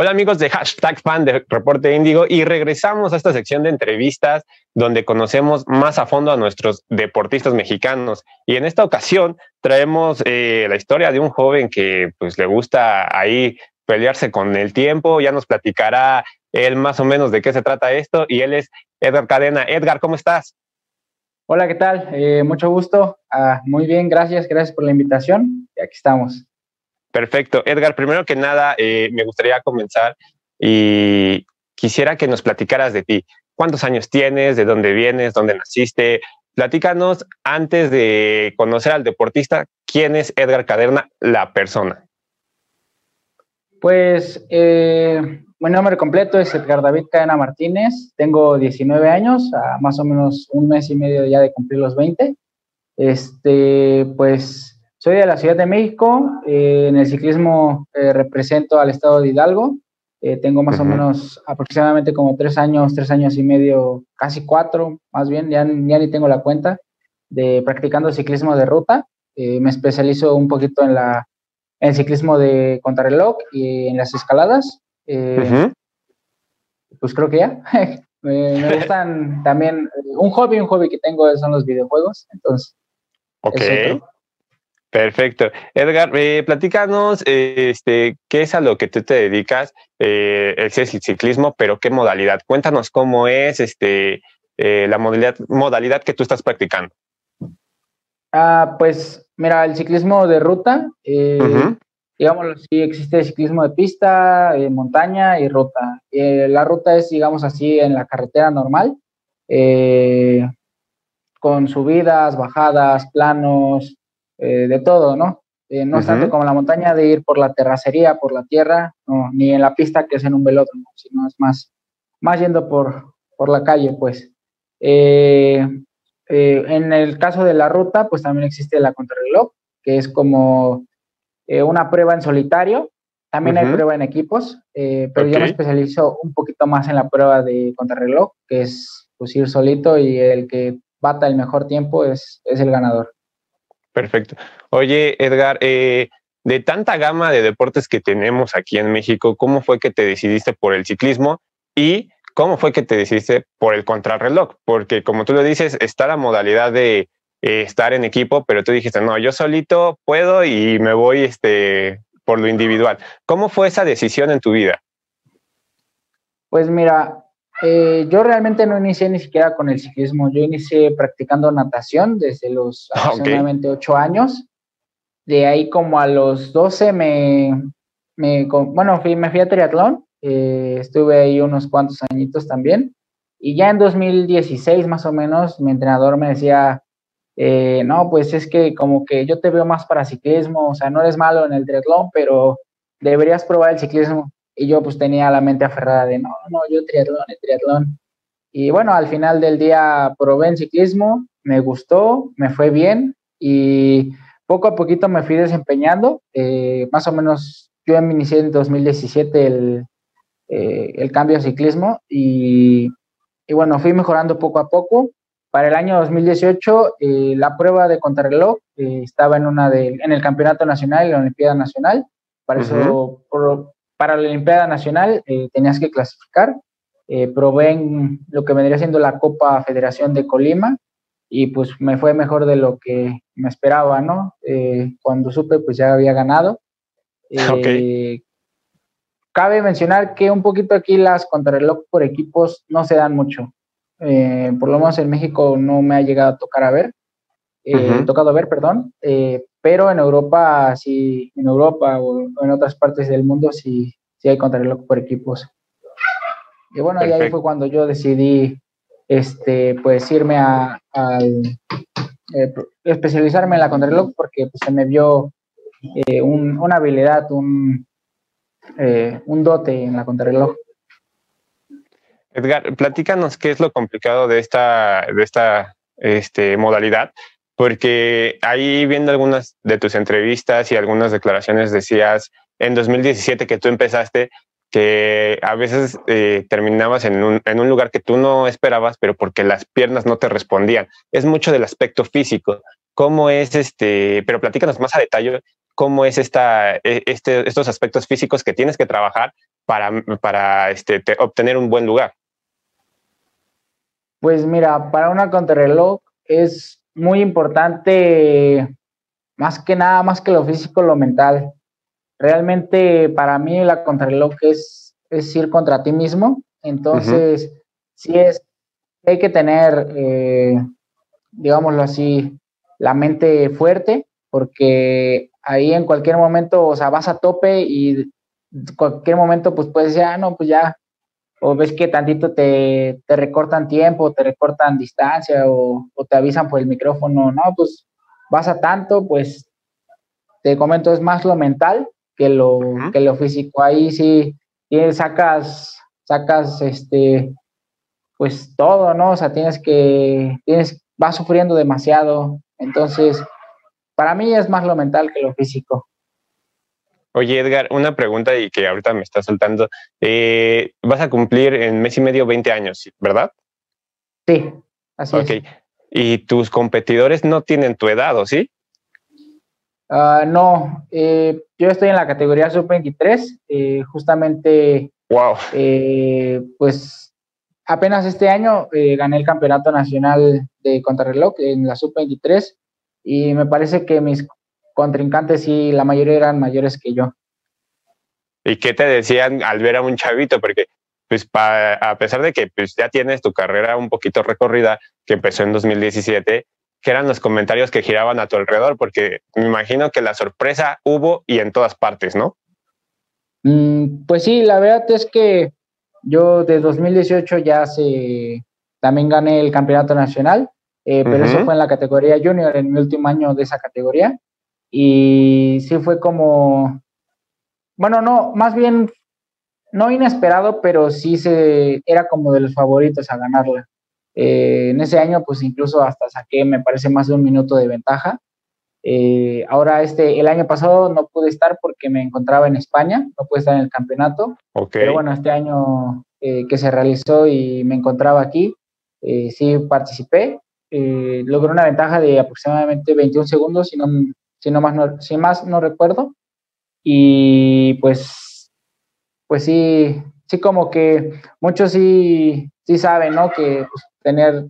Hola amigos de hashtag fan de Reporte Índigo y regresamos a esta sección de entrevistas donde conocemos más a fondo a nuestros deportistas mexicanos. Y en esta ocasión traemos eh, la historia de un joven que pues le gusta ahí pelearse con el tiempo, ya nos platicará él más o menos de qué se trata esto y él es Edgar Cadena. Edgar, ¿cómo estás? Hola, ¿qué tal? Eh, mucho gusto. Ah, muy bien, gracias, gracias por la invitación. Y aquí estamos. Perfecto. Edgar, primero que nada, eh, me gustaría comenzar y quisiera que nos platicaras de ti. ¿Cuántos años tienes? ¿De dónde vienes? ¿Dónde naciste? Platícanos antes de conocer al deportista, ¿quién es Edgar Caderna, la persona? Pues eh, mi nombre completo es Edgar David Cadena Martínez, tengo 19 años, más o menos un mes y medio ya de cumplir los 20. Este, pues soy de la Ciudad de México, eh, en el ciclismo eh, represento al estado de Hidalgo, eh, tengo más o menos aproximadamente como tres años, tres años y medio, casi cuatro, más bien, ya, ya ni tengo la cuenta, de practicando ciclismo de ruta. me especializo un poquito en, la, en el ciclismo de contrarreloj y en las escaladas. Pues creo que ya. me, gustan también, un hobby, un hobby que tengo son los videojuegos, entonces. Ok. Perfecto. Edgar, eh, platícanos este, qué es a lo que tú te dedicas. Eh, es el ciclismo, pero qué modalidad. Cuéntanos cómo es este, eh, la modalidad, modalidad que tú estás practicando. Ah, pues mira, el ciclismo de ruta, eh, digámoslo así, existe ciclismo de pista, montaña y ruta. la ruta es, digamos así, en la carretera normal, con subidas, bajadas, planos, eh, de todo, ¿no? Eh, no es tanto como la montaña de ir por la terracería, por la tierra, ni en la pista que es en un velódromo, sino es más, más yendo por, por la calle, pues. Eh, en el caso de la ruta, pues también existe la contrarreloj, que es como una prueba en solitario. También hay prueba en equipos, pero yo me especializo un poquito más en la prueba de contrarreloj, que es pues, ir solito y el que bata el mejor tiempo es, es el ganador. Perfecto. Oye, Edgar, eh, de tanta gama de deportes que tenemos aquí en México, ¿cómo fue que te decidiste por el ciclismo y cómo fue que te decidiste por el contrarreloj? Porque como tú lo dices, está la modalidad de eh, estar en equipo, pero tú dijiste, no, yo solito puedo y me voy este, por lo individual. ¿Cómo fue esa decisión en tu vida? Pues mira, eh, yo realmente no inicié ni siquiera con el ciclismo, yo inicié practicando natación desde los ah, aproximadamente 8 años. De ahí como a los 12 me, me bueno, fui, me fui a triatlón, eh, estuve ahí unos cuantos añitos también. Y ya en 2016 más o menos mi entrenador me decía, eh, no, pues es que como que yo te veo más para ciclismo, o sea, no eres malo en el triatlón, pero deberías probar el ciclismo. Y yo pues tenía la mente aferrada de, no, no, yo triatlón, triatlón. Y bueno, al final del día probé en ciclismo, me gustó, me fue bien y poco a poquito me fui desempeñando. Eh, más o menos yo inicié en 2017 el, eh, el cambio a ciclismo y, y, bueno, fui mejorando poco a poco. Para el año 2018, eh, la prueba de contrarreloj estaba en, una de, en el Campeonato Nacional y la Olimpiada Nacional. Para eso, para la Olimpiada Nacional eh, tenías que clasificar. Eh, probé en lo que vendría siendo la Copa Federación de Colima y pues me fue mejor de lo que me esperaba, ¿no? Eh, cuando supe, pues ya había ganado. Okay. Cabe mencionar que un poquito aquí las contrarreloj por equipos no se dan mucho. por lo menos en México no me ha llegado a tocar a ver, tocado a ver, perdón, pero en Europa, sí, en Europa o en otras partes del mundo sí, sí hay contrarreloj por equipos. Y bueno, y ahí fue cuando yo decidí, este, pues irme a, eh, especializarme en la contrarreloj porque pues, se me vio eh, una habilidad, un, eh, un dote en la contrarreloj. Edgar, platícanos qué es lo complicado de esta, de esta este, modalidad, porque ahí viendo algunas de tus entrevistas y algunas declaraciones decías en 2017 que tú empezaste que a veces eh, terminabas en un, en un, lugar que tú no esperabas, pero porque las piernas no te respondían. Es mucho del aspecto físico. ¿Cómo es este? Pero platícanos más a detalle cómo es esta, e, este, estos aspectos físicos que tienes que trabajar para, para este, obtener un buen lugar. Pues mira, para una contrarreloj es muy importante, más que nada, más que lo físico, lo mental. Realmente para mí la contrarreloj es, es ir contra ti mismo. Entonces, sí es, hay que tener, eh, digámoslo así, la mente fuerte, porque ahí en cualquier momento, o sea, vas a tope y en cualquier momento, pues puedes decir, ah, no, pues ya o ves que tantito te, recortan tiempo, te recortan distancia o, te avisan por el micrófono, no, pues vas a tanto, pues te comento, es más lo mental que lo, que lo físico. Ahí sí sacas, sacas este, pues todo, ¿no? O sea, tienes que, tienes, vas sufriendo demasiado. Entonces, para mí es más lo mental que lo físico. Oye, Edgar, una pregunta y que ahorita me está soltando. Eh, vas a cumplir en mes y medio 20 años, ¿verdad? Sí, así es. ¿Y tus competidores no tienen tu edad, o sí? Ah, no, eh, yo estoy en la categoría sub-23, eh, justamente. Wow. pues apenas este año gané el campeonato nacional de contrarreloj en la sub-23 y me parece que mis contrincantes y la mayoría eran mayores que yo. ¿Y qué te decían al ver a un chavito? Porque pues a pesar de que pues, ya tienes tu carrera un poquito recorrida, que empezó en 2017, ¿qué eran los comentarios que giraban a tu alrededor? Porque me imagino que la sorpresa hubo y en todas partes, ¿no? Mm, pues sí, la verdad es que yo de 2018 ya se, también gané el campeonato nacional, eh, pero eso fue en la categoría junior, en mi último año de esa categoría. Y sí fue como, bueno, no, más bien no inesperado, pero sí se era como de los favoritos a ganarla. Eh, en ese año, pues incluso hasta saqué, me parece, más de un minuto de ventaja. Eh, ahora, este, el año pasado no pude estar porque me encontraba en España, no pude estar en el campeonato. Pero bueno, este año eh, que se realizó y me encontraba aquí, sí participé. logré una ventaja de aproximadamente 21 segundos, si no, si, no más, no, si más no recuerdo. Y pues, pues sí, sí como que muchos sí, sí saben, ¿no? Que tener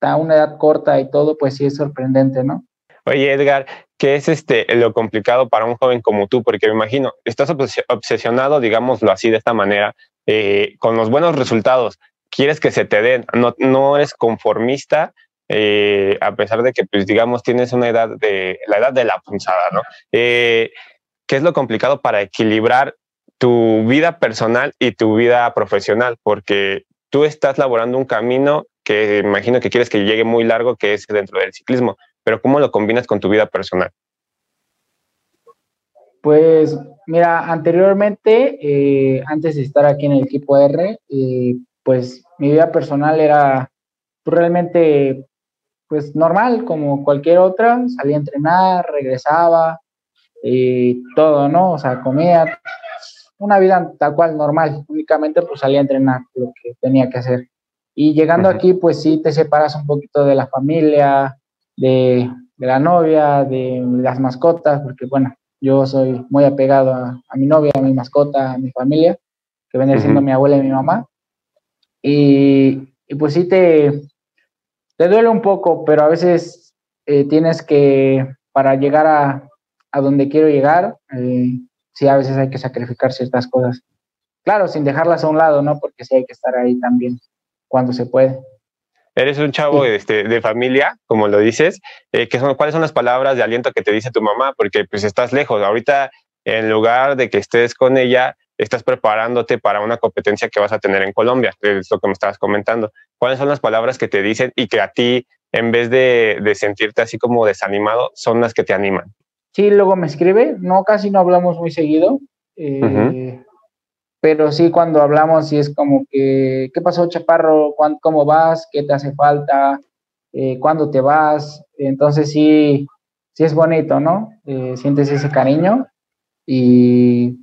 a una edad corta y todo, pues sí es sorprendente, ¿no? Oye, Edgar, ¿qué es este lo complicado para un joven como tú? Porque me imagino, estás obsesionado, digámoslo así, de esta manera, eh, con los buenos resultados. Quieres que se te den, no, no eres conformista, eh, a pesar de que, pues, digamos, tienes una edad de la edad de la punzada, ¿no? Eh, ¿Qué es lo complicado para equilibrar tu vida personal y tu vida profesional? Porque tú estás laborando un camino que imagino que quieres que llegue muy largo, que es dentro del ciclismo, pero ¿cómo lo combinas con tu vida personal? Pues mira, anteriormente, eh, antes de estar aquí en el equipo R, pues mi vida personal era pues, realmente pues normal, como cualquier otra, salía a entrenar, regresaba, y todo, ¿no? O sea, comía, una vida tal cual normal, únicamente pues salía a entrenar lo que tenía que hacer. Y llegando aquí, pues sí te separas un poquito de la familia, de, la novia, de las mascotas, porque bueno, yo soy muy apegado a, mi novia, a mi mascota, a mi familia, que viene siendo mi abuela y mi mamá. Y, y pues sí te, te duele un poco, pero a veces eh, tienes que, para llegar a, donde quiero llegar, eh, sí, a veces hay que sacrificar ciertas cosas. Claro, sin dejarlas a un lado, ¿no? Porque sí hay que estar ahí también cuando se puede. Eres un chavo este, de familia, como lo dices. Eh, son, ¿Cuáles son las palabras de aliento que te dice tu mamá? Porque pues estás lejos. Ahorita, en lugar de que estés con ella, estás preparándote para una competencia que vas a tener en Colombia, es lo que me estabas comentando. ¿Cuáles son las palabras que te dicen y que a ti, en vez de, sentirte así como desanimado, son las que te animan? Sí, luego me escribe, no, casi no hablamos muy seguido, eh, pero sí cuando hablamos sí es como que, ¿qué pasó Chaparro? ¿Cómo vas? ¿Qué te hace falta? Eh, ¿Cuándo te vas? Entonces sí, sí es bonito, ¿no? Eh, sientes ese cariño y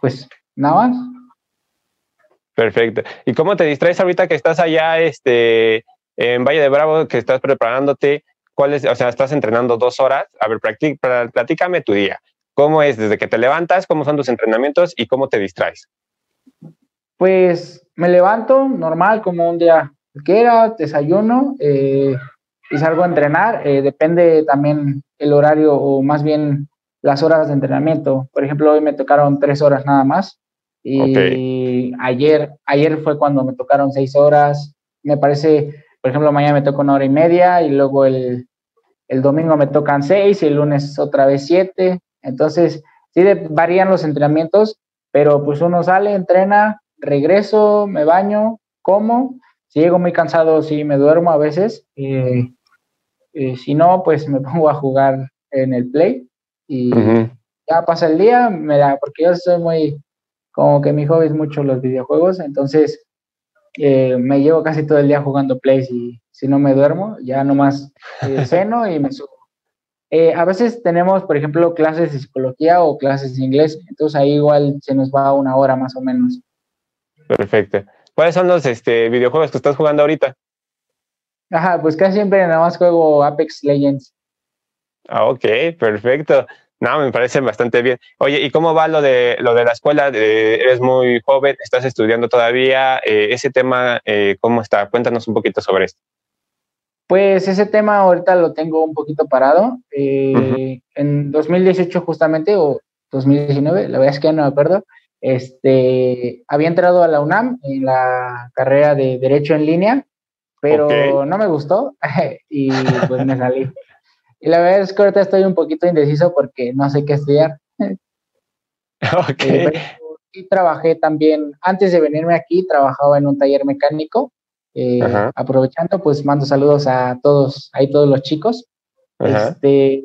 pues nada más. Perfecto. ¿Y cómo te distraes ahorita que estás allá este, en Valle de Bravo, que estás preparándote? ¿Cuál es, o sea, estás entrenando dos horas? A ver, platícame tu día. ¿Cómo es desde que te levantas? ¿Cómo son tus entrenamientos y cómo te distraes? Pues me levanto normal, como un día cualquiera, desayuno eh, y salgo a entrenar. Eh, depende también el horario o más bien las horas de entrenamiento. Por ejemplo, hoy me tocaron tres horas nada más. Y ayer, ayer fue cuando me tocaron seis horas. Me parece, por ejemplo, mañana me toca una hora y media y luego el, el domingo me tocan seis y el lunes otra vez siete. Entonces, sí varían los entrenamientos, pero pues uno sale, entrena, regreso, me baño, como. Si llego muy cansado, sí me duermo a veces. Eh, eh, si no, pues me pongo a jugar en el play y ya pasa el día, me da, porque yo soy muy, como que mi hobby es mucho los videojuegos, entonces eh, me llevo casi todo el día jugando Play y si no me duermo, ya nomás eh, ceno y me subo. Eh, a veces tenemos, por ejemplo, clases de psicología o clases de inglés, entonces ahí igual se nos va una hora más o menos. Perfecto. ¿Cuáles son los este, videojuegos que estás jugando ahorita? Ajá, pues casi siempre nada más juego Apex Legends. Ah, ok, perfecto. No, me parece bastante bien. Oye, ¿y cómo va lo de lo de la escuela? eres muy joven, estás estudiando todavía. Eh, ese tema, eh, ¿cómo está? Cuéntanos un poquito sobre esto. Pues ese tema ahorita lo tengo un poquito parado. Eh, en 2018 justamente, o 2019, la verdad es que no me acuerdo, este, había entrado a la UNAM en la carrera de Derecho en línea, pero no me gustó y pues me salí. Y la verdad es que ahorita estoy un poquito indeciso porque no sé qué estudiar. Ok. Eh, y trabajé también, antes de venirme aquí, trabajaba en un taller mecánico. Eh, aprovechando, pues mando saludos a todos, ahí todos los chicos. Este,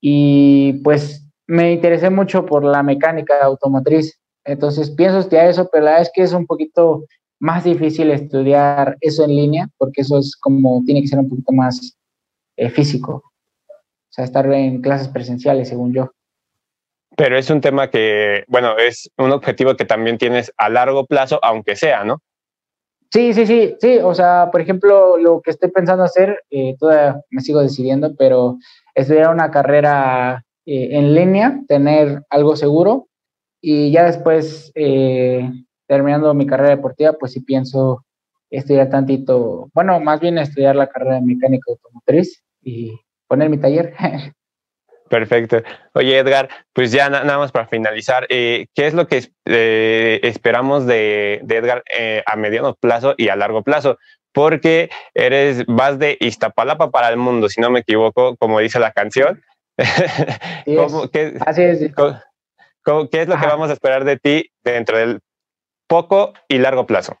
y pues me interesé mucho por la mecánica automotriz. Entonces pienso estudiar eso, pero la verdad es que es un poquito más difícil estudiar eso en línea, porque eso es como, tiene que ser un poquito más eh, físico. O sea, estar en clases presenciales, según yo. Pero es un tema que, bueno, es un objetivo que también tienes a largo plazo, aunque sea, ¿no? Sí, sí, sí, sí. O sea, por ejemplo, lo que estoy pensando hacer, eh, todavía me sigo decidiendo, pero estudiar una carrera eh, en línea, tener algo seguro y ya después, terminando mi carrera deportiva, pues sí pienso estudiar tantito, bueno, más bien estudiar la carrera de mecánica automotriz y poner mi taller. Perfecto. Oye, Edgar, pues ya nada más para finalizar, eh, ¿qué es lo que eh, esperamos de, Edgar eh, a mediano plazo y a largo plazo? Porque eres, vas de Iztapalapa para el mundo, si no me equivoco, como dice la canción. qué, Así es. ¿Qué es lo que vamos a esperar de ti dentro del poco y largo plazo?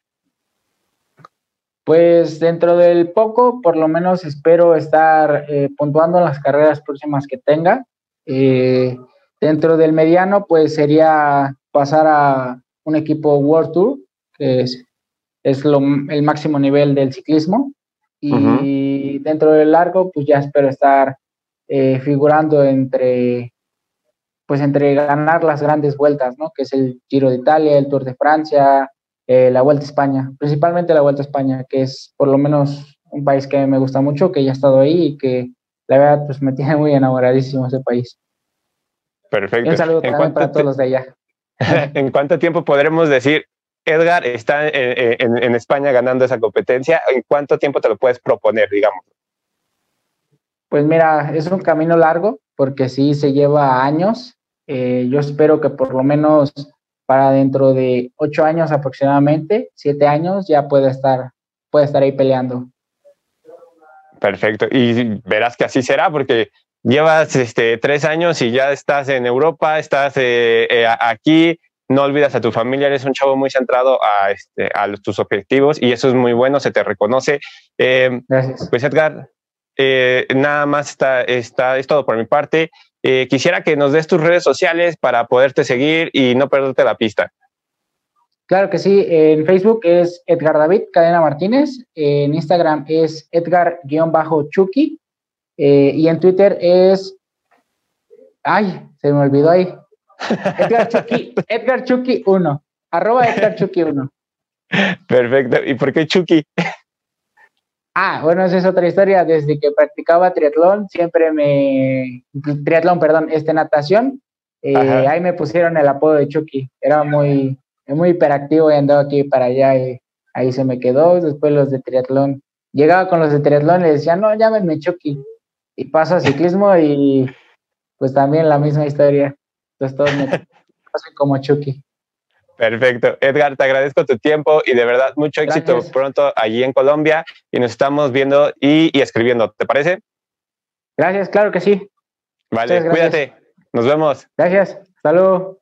Pues dentro del poco, por lo menos espero estar eh, puntuando en las carreras próximas que tenga. Eh, dentro del mediano, pues sería pasar a un equipo World Tour, que es, el máximo nivel del ciclismo. Y dentro del largo, pues ya espero estar eh, figurando entre, pues entre ganar las grandes vueltas, ¿no? Que es el Giro de Italia, el Tour de Francia, eh, la Vuelta a España, principalmente la Vuelta a España, que es por lo menos un país que me gusta mucho, que ya he estado ahí y que la verdad pues me tiene muy enamoradísimo ese país. Perfecto. un saludo también para todos los de allá. ¿En cuánto tiempo podremos decir Edgar está en, en, España ganando esa competencia? ¿En cuánto tiempo te lo puedes proponer, digamos? Pues mira, es un camino largo porque sí se lleva años. Eh, yo espero que por lo menos para dentro de ocho años aproximadamente, siete años, ya puede estar, puede estar ahí peleando. Perfecto. Y verás que así será, porque llevas este, tres años y ya estás en Europa, estás eh, eh, aquí, no olvidas a tu familia, eres un chavo muy centrado a, este, a tus objetivos y eso es muy bueno, se te reconoce. Eh, Gracias. Pues Edgar, nada más está, está, es todo por mi parte. Eh, quisiera que nos des tus redes sociales para poderte seguir y no perderte la pista. Claro que sí, en Facebook es Edgar David Cadena Martínez, en Instagram es Edgar-Chucky eh, y en Twitter es... Ay, se me olvidó ahí. Edgar Chucky, Edgar Chucky 1, arroba Edgar Chucky 1. Perfecto. ¿Y por qué Chucky? Ah, bueno, esa es otra historia. Desde que practicaba triatlón, siempre me. Triatlón, perdón, este natación. Eh, ahí me pusieron el apodo de Chucky. Era muy, muy hiperactivo y andaba aquí para allá. Y ahí se me quedó. Después los de triatlón. Llegaba con los de triatlón y le decía, no, llámenme Chucky. Y paso a ciclismo y pues también la misma historia. Entonces todos me pasan como Chucky. Perfecto. Edgar, te agradezco tu tiempo y de verdad mucho éxito pronto allí en Colombia y nos estamos viendo y, escribiendo. ¿Te parece? Gracias, claro que sí. Vale, cuídate. Nos vemos. Gracias. Hasta luego.